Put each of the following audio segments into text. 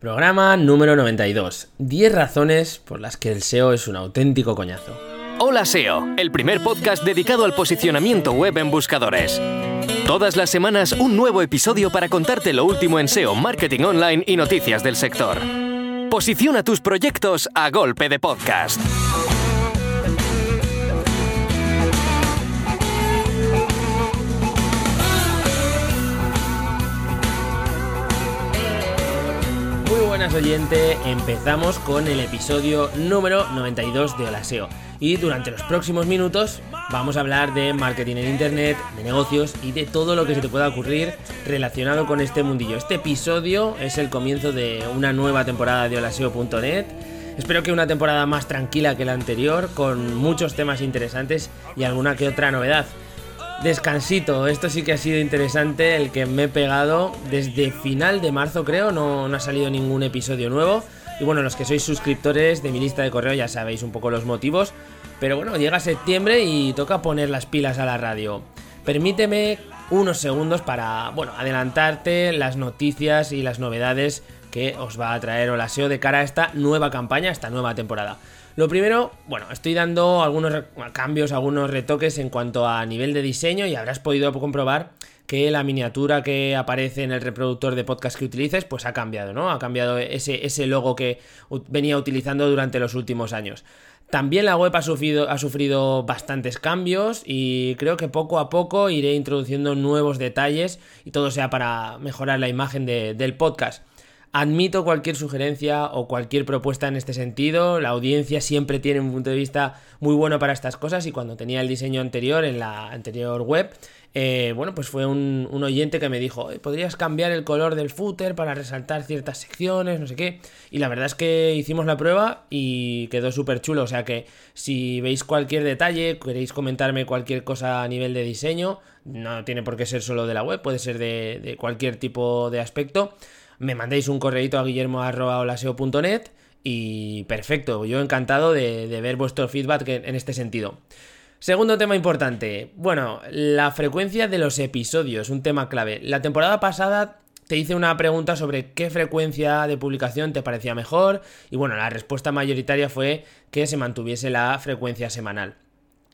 Programa número 92. 10 razones por las que el SEO es un auténtico coñazo. Hola SEO, el primer podcast dedicado al posicionamiento web en buscadores. Todas las semanas un nuevo episodio para contarte lo último en SEO, marketing online y noticias del sector. Posiciona tus proyectos a golpe de podcast. Muy buenas oyente, empezamos con el episodio número 92 de Hola SEO. Y durante los próximos minutos vamos a hablar de marketing en internet, de negocios y de todo lo que se te pueda ocurrir relacionado con este mundillo. Este episodio es el comienzo de una nueva temporada de holaseo.net. Espero que una temporada más tranquila que la anterior, con muchos temas interesantes y alguna que otra novedad. Descansito, esto sí que ha sido interesante, el que me he pegado desde final de marzo creo, no, no ha salido ningún episodio nuevo. Y bueno, los que sois suscriptores de mi lista de correo ya sabéis un poco los motivos. Pero bueno, llega septiembre y toca poner las pilas a la radio. Permíteme unos segundos para, bueno, adelantarte las noticias y las novedades que os va a traer Olaseo de cara a esta nueva campaña, esta nueva temporada. Lo primero, bueno, estoy dando algunos cambios, algunos retoques en cuanto a nivel de diseño y habrás podido comprobar que la miniatura que aparece en el reproductor de podcast que utilices, pues ha cambiado, ¿no? Ha cambiado ese, ese logo que venía utilizando durante los últimos años. También la web ha sufrido, ha sufrido bastantes cambios y creo que poco a poco iré introduciendo nuevos detalles y todo sea para mejorar la imagen de, del podcast. Admito cualquier sugerencia o cualquier propuesta en este sentido. La audiencia siempre tiene un punto de vista muy bueno para estas cosas y cuando tenía el diseño anterior en la anterior web, eh, bueno, pues fue un, oyente que me dijo, podrías cambiar el color del footer para resaltar ciertas secciones, no sé qué. Y la verdad es que hicimos la prueba y quedó súper chulo. O sea que si veis cualquier detalle, queréis comentarme cualquier cosa a nivel de diseño, no tiene por qué ser solo de la web, puede ser de cualquier tipo de aspecto me mandéis un correíto a guillermo.olaseo.net y perfecto, yo encantado de, ver vuestro feedback en este sentido. Segundo tema importante, bueno, la frecuencia de los episodios, un tema clave. La temporada pasada te hice una pregunta sobre qué frecuencia de publicación te parecía mejor y bueno, la respuesta mayoritaria fue que se mantuviese la frecuencia semanal.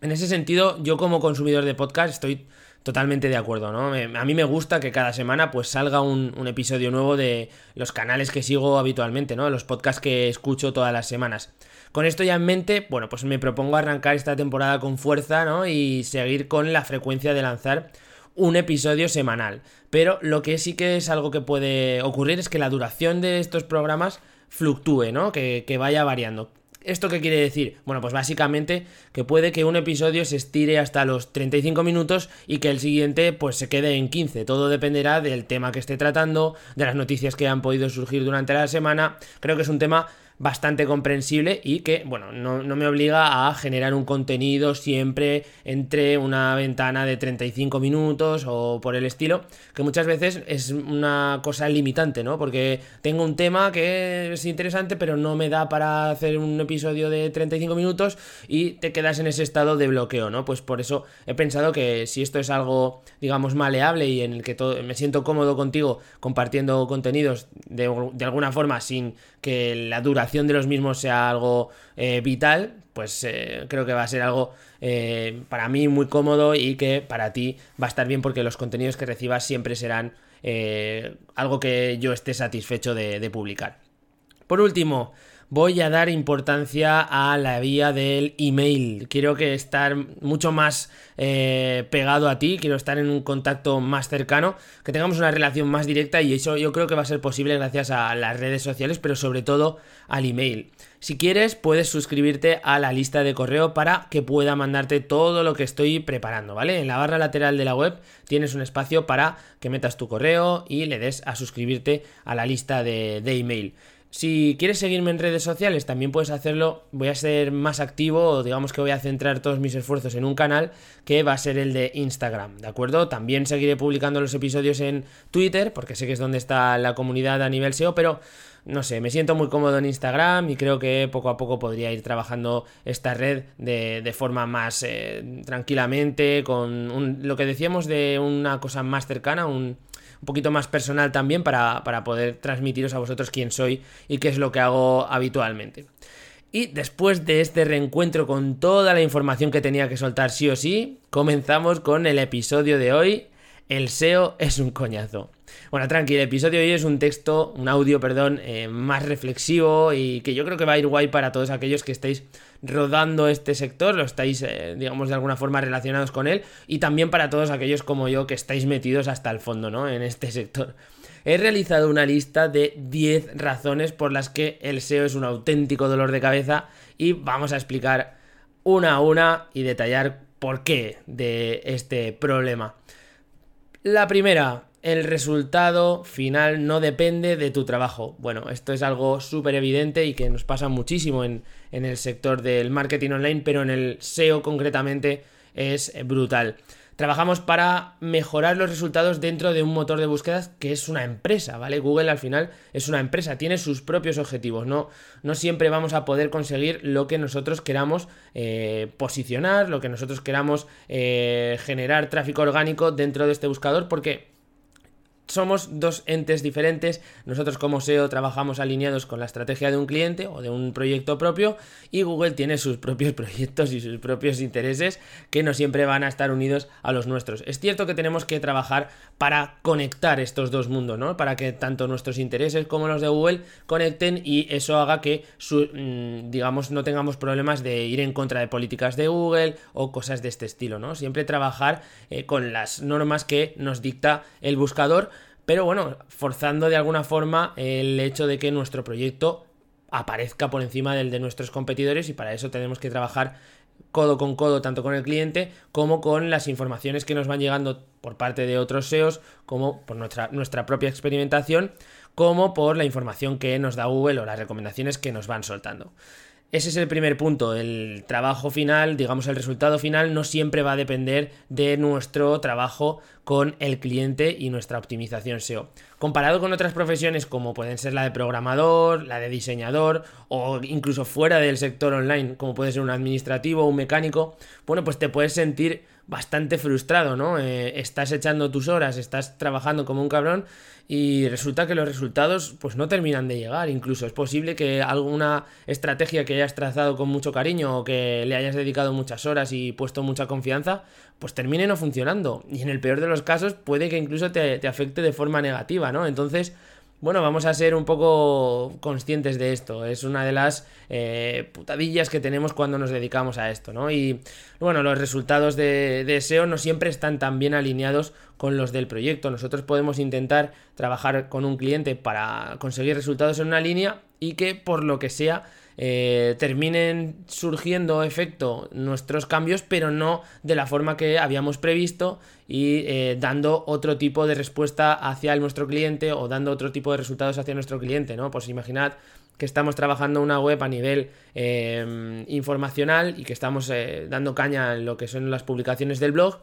En ese sentido, yo como consumidor de podcast estoy totalmente de acuerdo, ¿no? A mí me gusta que cada semana pues salga un, episodio nuevo de los canales que sigo habitualmente, ¿no? Los podcasts que escucho todas las semanas. Con esto ya en mente, bueno, pues me propongo arrancar esta temporada con fuerza, ¿no? Y seguir con la frecuencia de lanzar un episodio semanal. Pero lo que sí que es algo que puede ocurrir es que la duración de estos programas fluctúe, ¿no? Que, que vaya variando. ¿Esto qué quiere decir? Bueno, pues básicamente que puede que un episodio se estire hasta los 35 minutos y que el siguiente pues se quede en 15. Todo dependerá del tema que esté tratando, de las noticias que han podido surgir durante la semana. Creo que es un tema bastante comprensible y que, bueno, no, me obliga a generar un contenido siempre entre una ventana de 35 minutos o por el estilo, que muchas veces es una cosa limitante, ¿no? Porque tengo un tema que es interesante, pero no me da para hacer un episodio de 35 minutos y te quedas en ese estado de bloqueo, ¿no? Pues por eso he pensado que si esto es algo, digamos, maleable y en el que todo, me siento cómodo contigo compartiendo contenidos de, de alguna forma sin que la duración de los mismos sea algo eh, vital, pues eh, creo que va a ser algo eh, para mí muy cómodo y que para ti va a estar bien porque los contenidos que recibas siempre serán algo que yo esté satisfecho de publicar. Por último, voy a dar importancia a la vía del email. Quiero estar mucho más eh, pegado a ti, quiero estar en un contacto más cercano, que tengamos una relación más directa y eso yo creo que va a ser posible gracias a las redes sociales, pero sobre todo al email. Si quieres, puedes suscribirte a la lista de correo para que pueda mandarte todo lo que estoy preparando, ¿vale? En la barra lateral de la web tienes un espacio para que metas tu correo y le des a suscribirte a la lista de email. Si quieres seguirme en redes sociales, también puedes hacerlo. Voy a ser más activo, o digamos que voy a centrar todos mis esfuerzos en un canal que va a ser el de Instagram, ¿de acuerdo? También seguiré publicando los episodios en Twitter, porque sé que es donde está la comunidad a nivel SEO, pero no sé, me siento muy cómodo en Instagram y creo que poco a poco podría ir trabajando esta red de, forma más eh, tranquilamente, con lo que decíamos de una cosa más cercana, un un poquito más personal también para, para poder transmitiros a vosotros quién soy y qué es lo que hago habitualmente. Y después de este reencuentro con toda la información que tenía que soltar sí o sí, comenzamos con el episodio de hoy. El SEO es un coñazo. Bueno, tranqui, el episodio de hoy es un texto, un audio, perdón, eh, más reflexivo y que yo creo que va a ir guay para todos aquellos que estéis rodando este sector, lo estáis, eh, digamos, de alguna forma relacionados con él y también para todos aquellos como yo que estáis metidos hasta el fondo, ¿no? En este sector. He realizado una lista de 10 razones por las que el SEO es un auténtico dolor de cabeza y vamos a explicar una a una y detallar por qué de este problema. La primera, el resultado final no depende de tu trabajo. Bueno, esto es algo súper evidente y que nos pasa muchísimo en, en, el sector del marketing online, pero en el SEO concretamente es brutal. Trabajamos para mejorar los resultados dentro de un motor de búsquedas que es una empresa, ¿vale? Google al final es una empresa, tiene sus propios objetivos, no, no siempre vamos a poder conseguir lo que nosotros queramos eh, posicionar, lo que nosotros queramos eh, generar tráfico orgánico dentro de este buscador, porque somos dos entes diferentes. Nosotros como SEO trabajamos alineados con la estrategia de un cliente o de un proyecto propio y Google tiene sus propios proyectos y sus propios intereses que no siempre van a estar unidos a los nuestros. Es cierto que tenemos que trabajar para conectar estos dos mundos, ¿no? Para que tanto nuestros intereses como los de Google conecten y eso haga que, mm, digamos, no tengamos problemas de ir en contra de políticas de Google o cosas de este estilo, ¿no? Siempre trabajar eh, con las normas que nos dicta el buscador pero bueno, forzando de alguna forma el hecho de que nuestro proyecto aparezca por encima del de nuestros competidores y para eso tenemos que trabajar codo con codo tanto con el cliente como con las informaciones que nos van llegando por parte de otros SEOs, como por nuestra, nuestra propia experimentación, como por la información que nos da Google o las recomendaciones que nos van soltando. Ese es el primer punto. El trabajo final, digamos el resultado final, no siempre va a depender de nuestro trabajo con el cliente y nuestra optimización SEO. Comparado con otras profesiones como pueden ser la de programador, la de diseñador o incluso fuera del sector online, como puede ser un administrativo o un mecánico, bueno, pues te puedes sentir bastante frustrado, ¿no? Eh, estás echando tus horas, estás trabajando como un cabrón y resulta que los resultados pues no terminan de llegar. Incluso es posible que alguna estrategia que hayas trazado con mucho cariño o que le hayas dedicado muchas horas y puesto mucha confianza, pues termine no funcionando. Y en el peor de los casos puede que incluso te, te afecte de forma negativa, ¿no? Entonces bueno, vamos a ser un poco conscientes de esto. Es una de las eh, putadillas que tenemos cuando nos dedicamos a esto, ¿no? Y bueno, los resultados de, de, SEO no siempre están tan bien alineados con los del proyecto. Nosotros podemos intentar trabajar con un cliente para conseguir resultados en una línea y que por lo que sea eh, terminen surgiendo efecto nuestros cambios, pero no de la forma que habíamos previsto y eh, dando otro tipo de respuesta hacia nuestro cliente o dando otro tipo de resultados hacia nuestro cliente, ¿no? Pues imaginad que estamos trabajando una web a nivel eh, informacional y que estamos dando caña en lo que son las publicaciones del blog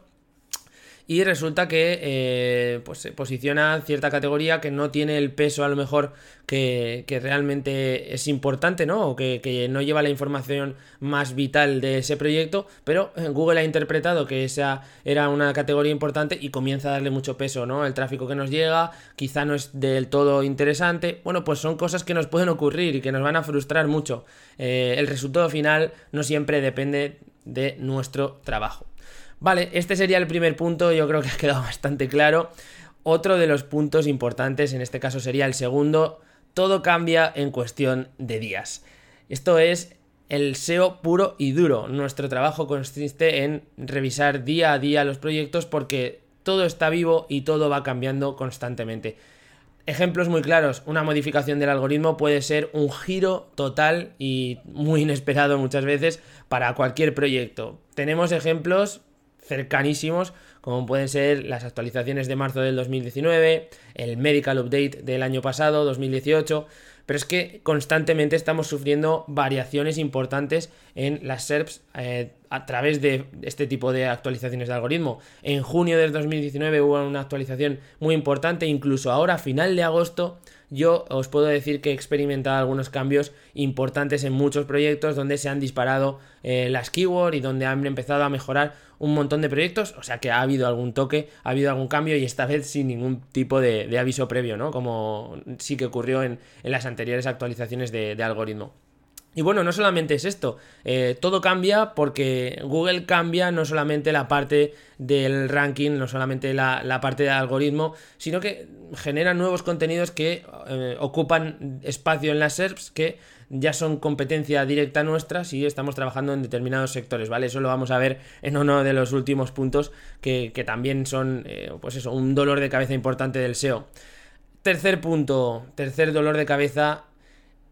y resulta que eh, pues se posiciona cierta categoría que no tiene el peso a lo mejor que, realmente es importante, ¿no? O que, no lleva la información más vital de ese proyecto, pero eh, Google ha interpretado que esa era una categoría importante y comienza a darle mucho peso, ¿no? El tráfico que nos llega quizá no es del todo interesante, bueno, pues son cosas que nos pueden ocurrir y que nos van a frustrar mucho. Eh, el resultado final no siempre depende de nuestro trabajo. Vale, este sería el primer punto, yo creo que ha quedado bastante claro. Otro de los puntos importantes, en este caso sería el segundo, todo cambia en cuestión de días. Esto es el SEO puro y duro. Nuestro trabajo consiste en revisar día a día los proyectos porque todo está vivo y todo va cambiando constantemente. Ejemplos muy claros, una modificación del algoritmo puede ser un giro total y muy inesperado muchas veces para cualquier proyecto. Tenemos ejemplos cercanísimos, como pueden ser las actualizaciones de marzo del 2019, el Medical Update del año pasado, 2018, pero es que constantemente estamos sufriendo variaciones importantes en las SERPs eh, a través de este tipo de actualizaciones de algoritmo. En junio del 2019 hubo una actualización muy importante, incluso ahora, a final de agosto, yo os puedo decir que he experimentado algunos cambios importantes en muchos proyectos donde se han disparado eh, las keywords y donde han empezado a mejorar un montón de proyectos, o sea que ha habido algún toque, ha habido algún cambio y esta vez sin ningún tipo de, aviso previo, ¿no? Como sí que ocurrió en, las anteriores actualizaciones de algoritmo. Y bueno, no solamente es esto, eh, todo cambia porque Google cambia no solamente la parte del ranking, no solamente la, parte del algoritmo, sino que genera nuevos contenidos que eh, ocupan espacio en las SERPs que ya son competencia directa nuestra si estamos trabajando en determinados sectores, ¿vale? Eso lo vamos a ver en uno de los últimos puntos que, también son, eh, pues eso, un dolor de cabeza importante del SEO. Tercer punto, tercer dolor de cabeza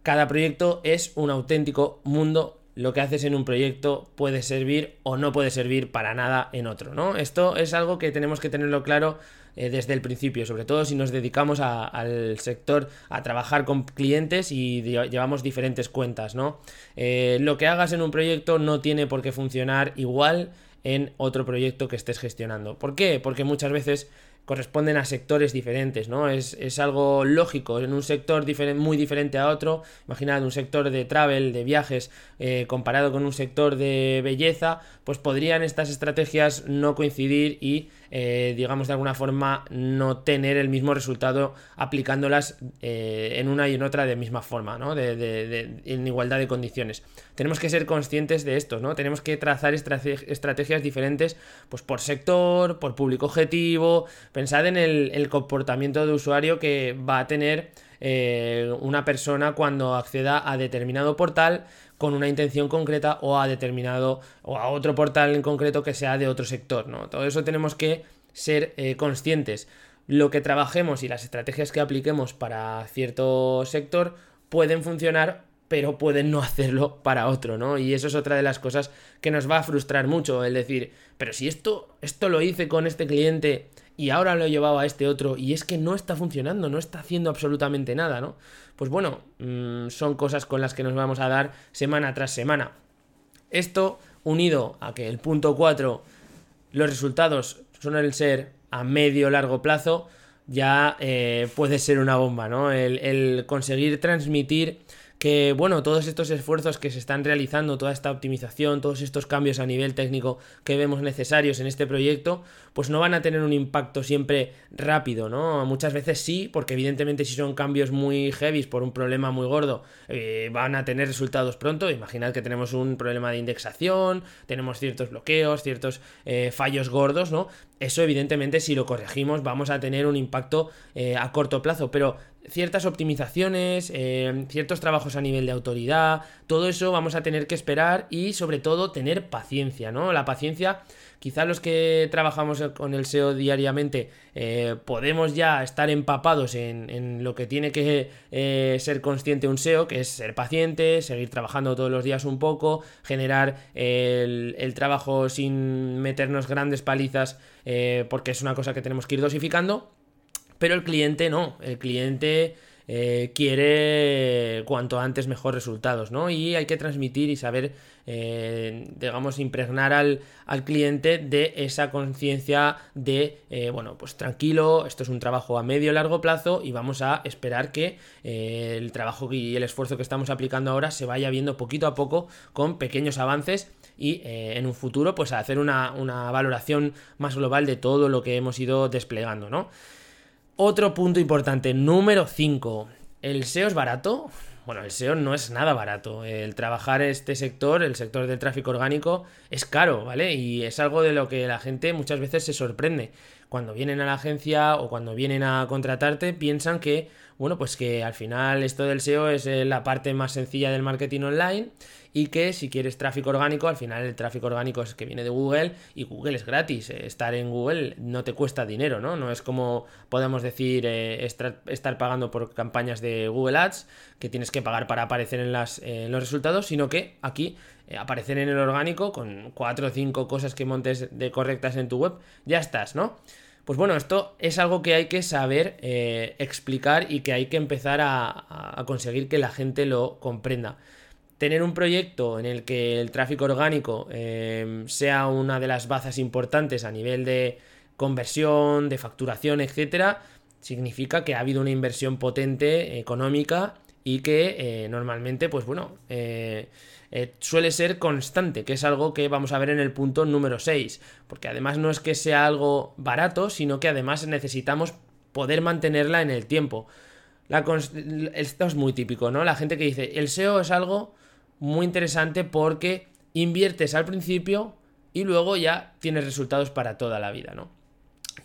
cada proyecto es un auténtico mundo. Lo que haces en un proyecto puede servir o no puede servir para nada en otro, ¿no? Esto es algo que tenemos que tenerlo claro eh, desde el principio, sobre todo si nos dedicamos al sector a trabajar con clientes y llevamos diferentes cuentas, ¿no? Eh, lo que hagas en un proyecto no tiene por qué funcionar igual en otro proyecto que estés gestionando. ¿Por qué? Porque muchas veces corresponden a sectores diferentes, ¿no? Es, algo lógico, en un sector muy diferente a otro, imaginad un sector de travel, de viajes, eh, comparado con un sector de belleza, pues podrían estas estrategias no coincidir y eh, digamos de alguna forma, no tener el mismo resultado aplicándolas eh, en una y en otra de misma forma, ¿no? De, en igualdad de condiciones. Tenemos que ser conscientes de esto, ¿no? Tenemos que trazar estrategias diferentes, pues por sector, por público objetivo. Pensad en el, comportamiento de usuario que va a tener eh, una persona cuando acceda a determinado portal con una intención concreta o a determinado o a otro portal en concreto que sea de otro sector, ¿no? Todo eso tenemos que ser eh, conscientes. Lo que trabajemos y las estrategias que apliquemos para cierto sector pueden funcionar pero pueden no hacerlo para otro, ¿no? Y eso es otra de las cosas que nos va a frustrar mucho, el decir, pero si esto, esto lo hice con este cliente y ahora lo he llevado a este otro y es que no está funcionando, no está haciendo absolutamente nada, ¿no? Pues bueno, mm, son cosas con las que nos vamos a dar semana tras semana. Esto unido a que el punto 4, los resultados suelen ser a medio largo plazo, ya eh, puede ser una bomba, ¿no? el conseguir transmitir que bueno, todos estos esfuerzos que se están realizando, toda esta optimización, todos estos cambios a nivel técnico que vemos necesarios en este proyecto, pues no van a tener un impacto siempre rápido, ¿no? Muchas veces sí, porque evidentemente si son cambios muy heavy por un problema muy gordo, eh, van a tener resultados pronto. Imaginad que tenemos un problema de indexación, tenemos ciertos bloqueos, ciertos eh, fallos gordos, ¿no? Eso evidentemente si lo corregimos vamos a tener un impacto eh, a corto plazo, pero ciertas optimizaciones, eh, ciertos trabajos a nivel de autoridad, todo eso vamos a tener que esperar y sobre todo tener paciencia, ¿no? La paciencia, quizá los que trabajamos con el SEO diariamente eh, podemos ya estar empapados en, lo que tiene que ser consciente un SEO, que es ser paciente, seguir trabajando todos los días un poco, generar el trabajo sin meternos grandes palizas, porque es una cosa que tenemos que ir dosificando pero el cliente no, el cliente eh, quiere cuanto antes mejor resultados, ¿no? Y hay que transmitir y saber, eh, digamos, impregnar al, cliente de esa conciencia de, eh, bueno, pues tranquilo, esto es un trabajo a medio largo plazo y vamos a esperar que el trabajo y el esfuerzo que estamos aplicando ahora se vaya viendo poquito a poco con pequeños avances y en un futuro pues hacer una, una valoración más global de todo lo que hemos ido desplegando, ¿no? Otro punto importante, número 5. ¿El SEO es barato? Bueno, el SEO no es nada barato. El trabajar este sector, el sector del tráfico orgánico, es caro, ¿vale? Y es algo de lo que la gente muchas veces se sorprende. Cuando vienen a la agencia o cuando vienen a contratarte, piensan que, bueno, pues que al final esto del SEO es eh, la parte más sencilla del marketing online y que si quieres tráfico orgánico, al final el tráfico orgánico es que viene de Google y Google es gratis. Eh, estar en Google no te cuesta dinero, ¿no? No es como podemos decir eh, estar, pagando por campañas de Google Ads que tienes que pagar para aparecer en, las, en los resultados, sino que aquí eh, aparecer en el orgánico con cuatro o cinco cosas que montes de correctas en tu web, ya estás, ¿no? Pues bueno, esto es algo que hay que saber explicar y que hay que empezar a conseguir que la gente lo comprenda tener un proyecto en el que el tráfico orgánico em, sea una de las bazas importantes a nivel de conversión, de facturación, etcétera, significa que ha habido una inversión potente económica y que eh, normalmente, pues bueno, eh, eh, suele ser constante, que es algo que vamos a ver en el punto número 6, porque además no es que sea algo barato, sino que además necesitamos poder mantenerla en el tiempo. esto es muy típico, ¿no? La gente que dice, el SEO es algo muy interesante porque inviertes al principio y luego ya tienes resultados para toda la vida, ¿no?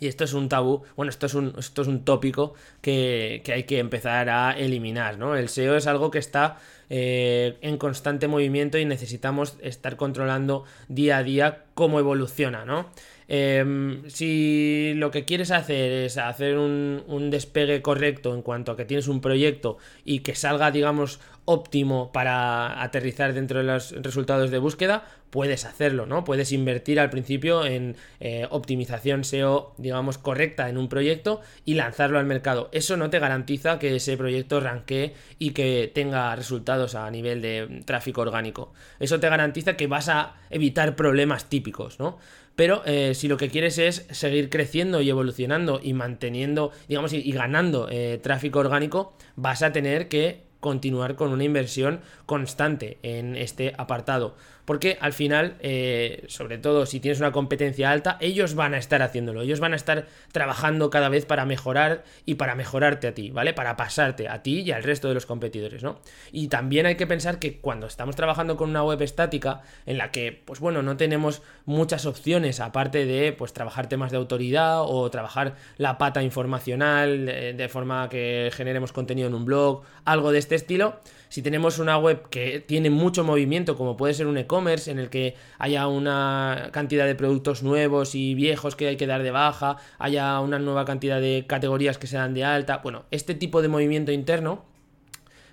Y esto es un tabú, bueno, esto es un, esto es un tópico que, hay que empezar a eliminar, ¿no? El SEO es algo que está eh, en constante movimiento y necesitamos estar controlando día a día cómo evoluciona, ¿no? Em, si lo que quieres hacer es hacer un, un, despegue correcto en cuanto a que tienes un proyecto y que salga, digamos, óptimo para aterrizar dentro de los resultados de búsqueda, puedes hacerlo, ¿no? Puedes invertir al principio en eh, optimización SEO, digamos, correcta en un proyecto y lanzarlo al mercado. Eso no te garantiza que ese proyecto ranquee y que tenga resultados a nivel de tráfico orgánico. Eso te garantiza que vas a evitar problemas típicos, ¿no? Pero eh, si lo que quieres es seguir creciendo y evolucionando y manteniendo, digamos, y, ganando eh, tráfico orgánico, vas a tener que continuar con una inversión constante en este apartado porque al final, eh, sobre todo si tienes una competencia alta, ellos van a estar haciéndolo, ellos van a estar trabajando cada vez para mejorar y para mejorarte a ti, ¿vale? Para pasarte a ti y al resto de los competidores, ¿no? Y también hay que pensar que cuando estamos trabajando con una web estática, en la que, pues bueno, no tenemos muchas opciones aparte de, pues, trabajar temas de autoridad o trabajar la pata informacional de, de forma que generemos contenido en un blog, algo de este estilo, si tenemos una web que tiene mucho movimiento, como puede ser un e-commerce, en el que haya una cantidad de productos nuevos y viejos que hay que dar de baja, haya una nueva cantidad de categorías que se dan de alta, bueno, este tipo de movimiento interno,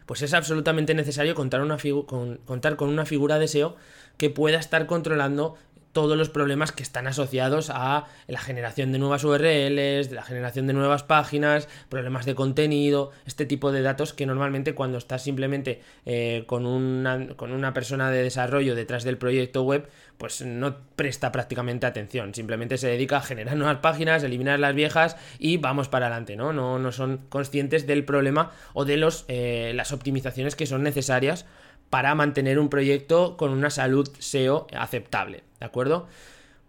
pues es absolutamente necesario contar, con, con una figura de SEO que pueda estar controlando todos los problemas que están asociados a la generación de nuevas URLs, de la generación de nuevas páginas, problemas de contenido, este tipo de datos que normalmente cuando estás simplemente eh, con, una, con una persona de desarrollo detrás del proyecto web, pues no presta prácticamente atención, simplemente se dedica a generar nuevas páginas, eliminar las viejas y vamos para adelante, ¿no? No, no son conscientes del problema o de los, eh, las optimizaciones que son necesarias para mantener un proyecto con una salud SEO aceptable, ¿de acuerdo?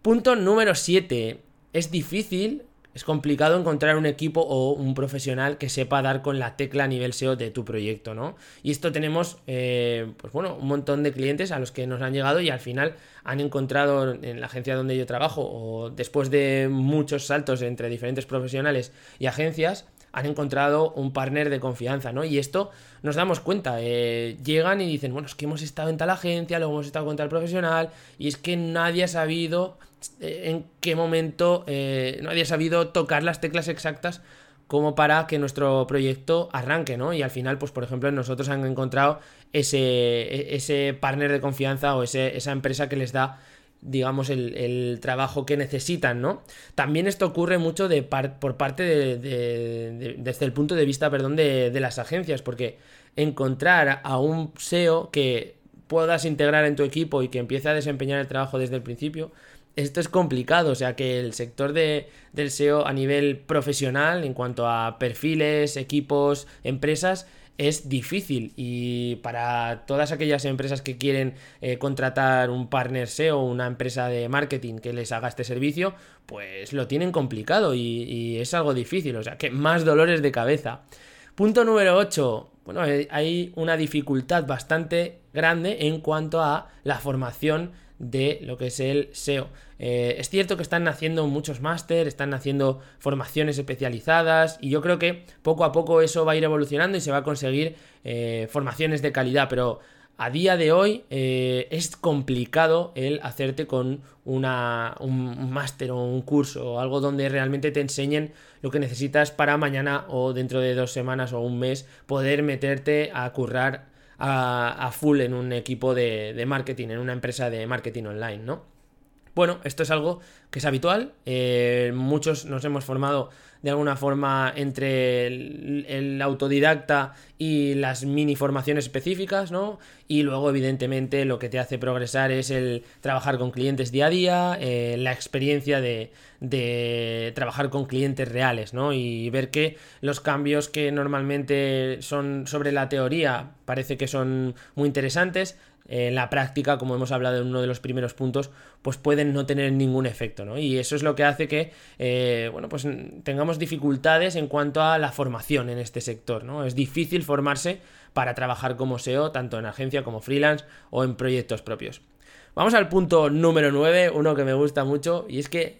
Punto número 7. Es difícil, es complicado encontrar un equipo o un profesional que sepa dar con la tecla a nivel SEO de tu proyecto, ¿no? Y esto tenemos, eh, pues bueno, un montón de clientes a los que nos han llegado y al final han encontrado en la agencia donde yo trabajo o después de muchos saltos entre diferentes profesionales y agencias, han encontrado un partner de confianza, ¿no? Y esto nos damos cuenta, eh, llegan y dicen, bueno, es que hemos estado en tal agencia, luego hemos estado con tal profesional, y es que nadie ha sabido eh, en qué momento, eh, nadie ha sabido tocar las teclas exactas como para que nuestro proyecto arranque, ¿no? Y al final, pues por ejemplo, nosotros han encontrado ese, e, ese partner de confianza o ese, esa empresa que les da digamos, el, trabajo que necesitan, ¿no? También esto ocurre mucho de por parte de, desde el punto de vista, perdón, de, las agencias, porque encontrar a un SEO que puedas integrar en tu equipo y que empiece a desempeñar el trabajo desde el principio, esto es complicado, o sea que el sector de, del SEO a nivel profesional, en cuanto a perfiles, equipos, empresas, es difícil y para todas aquellas empresas que quieren eh, contratar un partner SEO una empresa de marketing que les haga este servicio, pues lo tienen complicado y, y es algo difícil, o sea que más dolores de cabeza. Punto número 8. Bueno, eh, hay una dificultad bastante grande en cuanto a la formación de lo que es el SEO. Eh, es cierto que están haciendo muchos máster, están haciendo formaciones especializadas y yo creo que poco a poco eso va a ir evolucionando y se va a conseguir eh, formaciones de calidad, pero a día de hoy eh, es complicado el hacerte con una, un máster o un curso o algo donde realmente te enseñen lo que necesitas para mañana o dentro de dos semanas o un mes poder meterte a currar a, full en un equipo de, marketing, en una empresa de marketing online, ¿no? Bueno, esto es algo que es habitual. Eh, muchos nos hemos formado de alguna forma entre el, autodidacta y las mini formaciones específicas, ¿no? Y luego, evidentemente, lo que te hace progresar es el trabajar con clientes día a día, eh, la experiencia de, de trabajar con clientes reales, ¿no? Y ver que los cambios que normalmente son sobre la teoría parece que son muy interesantes, en la práctica, como hemos hablado en uno de los primeros puntos, pues pueden no tener ningún efecto, ¿no? Y eso es lo que hace que, eh, bueno, pues tengamos dificultades en cuanto a la formación en este sector, ¿no? Es difícil formarse para trabajar como SEO, tanto en agencia como freelance o en proyectos propios. Vamos al punto número 9, uno que me gusta mucho, y es que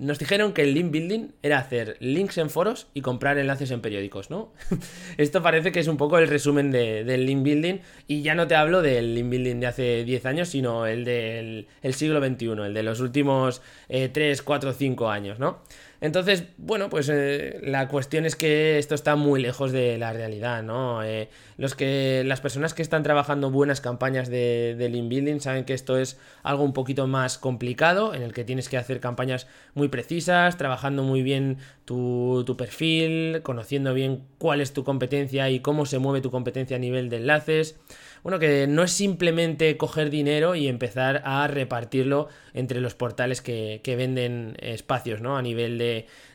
nos dijeron que el link building era hacer links en foros y comprar enlaces en periódicos, ¿no? Esto parece que es un poco el resumen del link building, y ya no te hablo del link building de hace 10 años, sino el del siglo XXI, el de los últimos 3, 4, 5 años, ¿no? Entonces, bueno, pues eh, la cuestión es que esto está muy lejos de la realidad, ¿no? Eh, los que, las personas que están trabajando buenas campañas de, de link building saben que esto es algo un poquito más complicado, en el que tienes que hacer campañas muy precisas, trabajando muy bien tu, tu perfil, conociendo bien cuál es tu competencia y cómo se mueve tu competencia a nivel de enlaces bueno, que no es simplemente coger dinero y empezar a repartirlo entre los portales que, venden espacios, ¿no? A nivel de,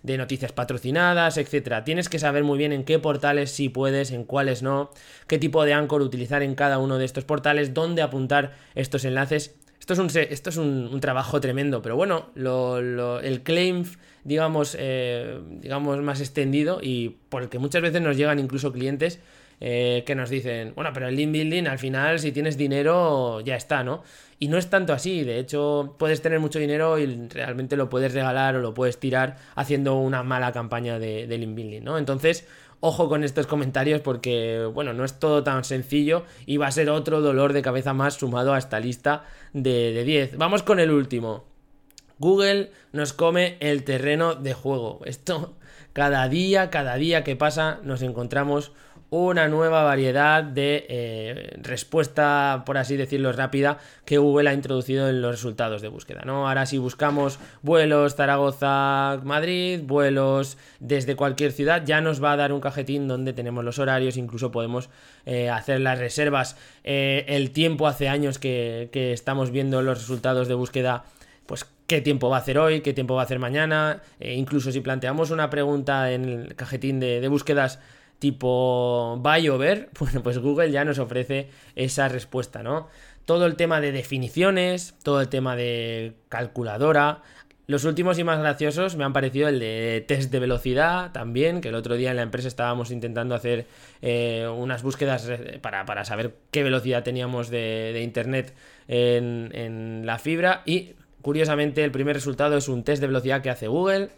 de noticias patrocinadas, etcétera. Tienes que saber muy bien en qué portales sí puedes, en cuáles no, qué tipo de anchor utilizar en cada uno de estos portales, dónde apuntar estos enlaces. Esto es un, esto es un, trabajo tremendo, pero bueno, el claim, digamos, eh, digamos, más extendido y por el que muchas veces nos llegan incluso clientes eh, que nos dicen, bueno, pero el link building al final si tienes dinero ya está, ¿no? Y no es tanto así, de hecho puedes tener mucho dinero y realmente lo puedes regalar o lo puedes tirar haciendo una mala campaña de, building, ¿no? Entonces, ojo con estos comentarios porque, bueno, no es todo tan sencillo y va a ser otro dolor de cabeza más sumado a esta lista de, de 10. Vamos con el último. Google nos come el terreno de juego. Esto, cada día, cada día que pasa, nos encontramos una nueva variedad de eh, respuesta, por así decirlo, rápida que Google ha introducido en los resultados de búsqueda. Ahora si buscamos vuelos Zaragoza-Madrid, vuelos desde cualquier ciudad, ya nos va a dar un cajetín donde tenemos los horarios, incluso podemos eh, hacer las reservas. Eh, el tiempo hace años que, estamos viendo los resultados de búsqueda pues qué tiempo va a hacer hoy, qué tiempo va a hacer mañana, incluso si planteamos una pregunta en el cajetín de búsquedas tipo va a llover, bueno, pues Google ya nos ofrece esa respuesta, ¿no? Todo el tema de definiciones, todo el tema de calculadora. Los últimos y más graciosos me han parecido el de test de velocidad también, que el otro día en la empresa estábamos intentando hacer eh, unas búsquedas para, saber qué velocidad teníamos de, internet en la fibra y curiosamente el primer resultado es un test de velocidad que hace Google.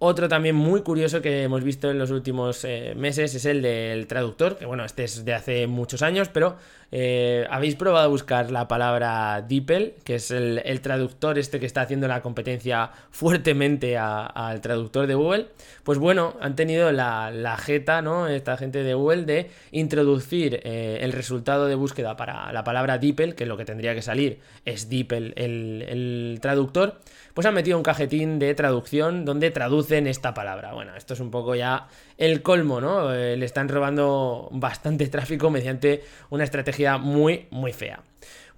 Otro también muy curioso que hemos visto en los últimos eh, meses es el del traductor, que bueno, este es de hace muchos años, pero eh, ¿habéis probado a buscar la palabra DeepL, que es el, traductor este que está haciendo la competencia fuertemente al traductor de Google? Pues bueno, han tenido la, jeta, ¿no? Esta gente de Google de introducir eh, el resultado de búsqueda para la palabra DeepL, que lo que tendría que salir es DeepL el, el traductor, pues han metido un cajetín de traducción donde traducen esta palabra. Bueno, esto es un poco ya el colmo, ¿no? Eh, le están robando bastante tráfico mediante una estrategia muy, muy fea.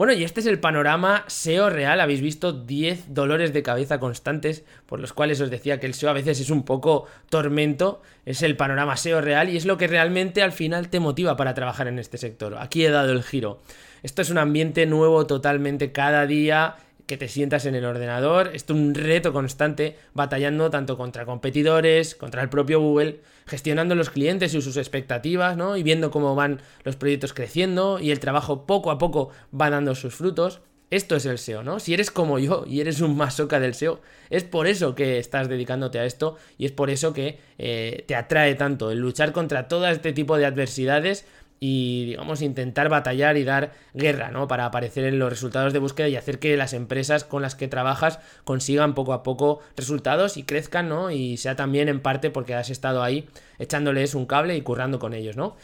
Bueno, y este es el panorama SEO real. Habéis visto 10 dolores de cabeza constantes, por los cuales os decía que el SEO a veces es un poco tormento. Es el panorama SEO real y es lo que realmente al final te motiva para trabajar en este sector. Aquí he dado el giro. Esto es un ambiente nuevo totalmente cada día que te sientas en el ordenador. Es un reto constante, batallando tanto contra competidores, contra el propio Google, gestionando los clientes y sus expectativas, ¿no? Y viendo cómo van los proyectos creciendo y el trabajo poco a poco va dando sus frutos. Esto es el SEO, ¿no? Si eres como yo y eres un masoca del SEO, es por eso que estás dedicándote a esto y es por eso que eh, te atrae tanto el luchar contra todo este tipo de adversidades y digamos intentar batallar y dar guerra, ¿no? Para aparecer en los resultados de búsqueda y hacer que las empresas con las que trabajas consigan poco a poco resultados y crezcan, ¿no? Y sea también en parte porque has estado ahí echándoles un cable y currando con ellos, ¿no?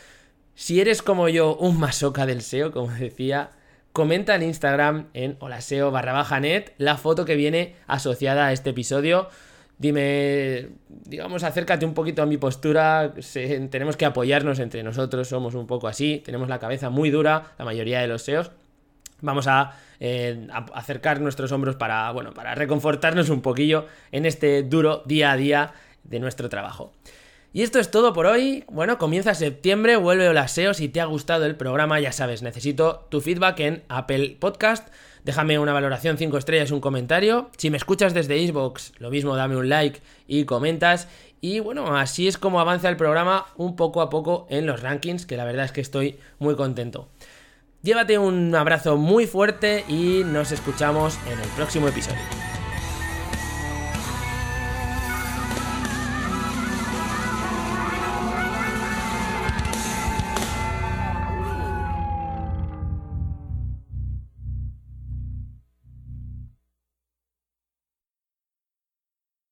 Si eres como yo un masoca del SEO, como decía, comenta en Instagram en holaseo barra baja net la foto que viene asociada a este episodio. Dime, digamos, acércate un poquito a mi postura. tenemos que apoyarnos entre nosotros, somos un poco así. Tenemos la cabeza muy dura, la mayoría de los SEOs. Vamos eh, a, acercar nuestros hombros para, bueno, para reconfortarnos un poquillo en este duro día a día de nuestro trabajo. Y esto es todo por hoy. Bueno, comienza septiembre, vuelve Hola SEO. Si te ha gustado el programa, ya sabes, necesito tu feedback en Apple Podcast Déjame una valoración 5 estrellas, un comentario. Si me escuchas desde Xbox, lo mismo, dame un like y comentas. Y bueno, así es como avanza el programa un poco a poco en los rankings, que la verdad es que estoy muy contento. Llévate un abrazo muy fuerte y nos escuchamos en el próximo episodio.